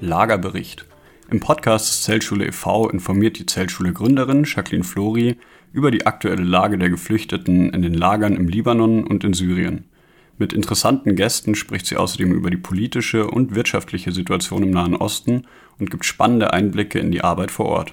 Lagerbericht. Im Podcast Zeltschule e.V. informiert die Zeltschule-Gründerin Jacqueline Flori über die aktuelle Lage der Geflüchteten in den Lagern im Libanon und in Syrien. Mit interessanten Gästen spricht sie außerdem über die politische und wirtschaftliche Situation im Nahen Osten und gibt spannende Einblicke in die Arbeit vor Ort.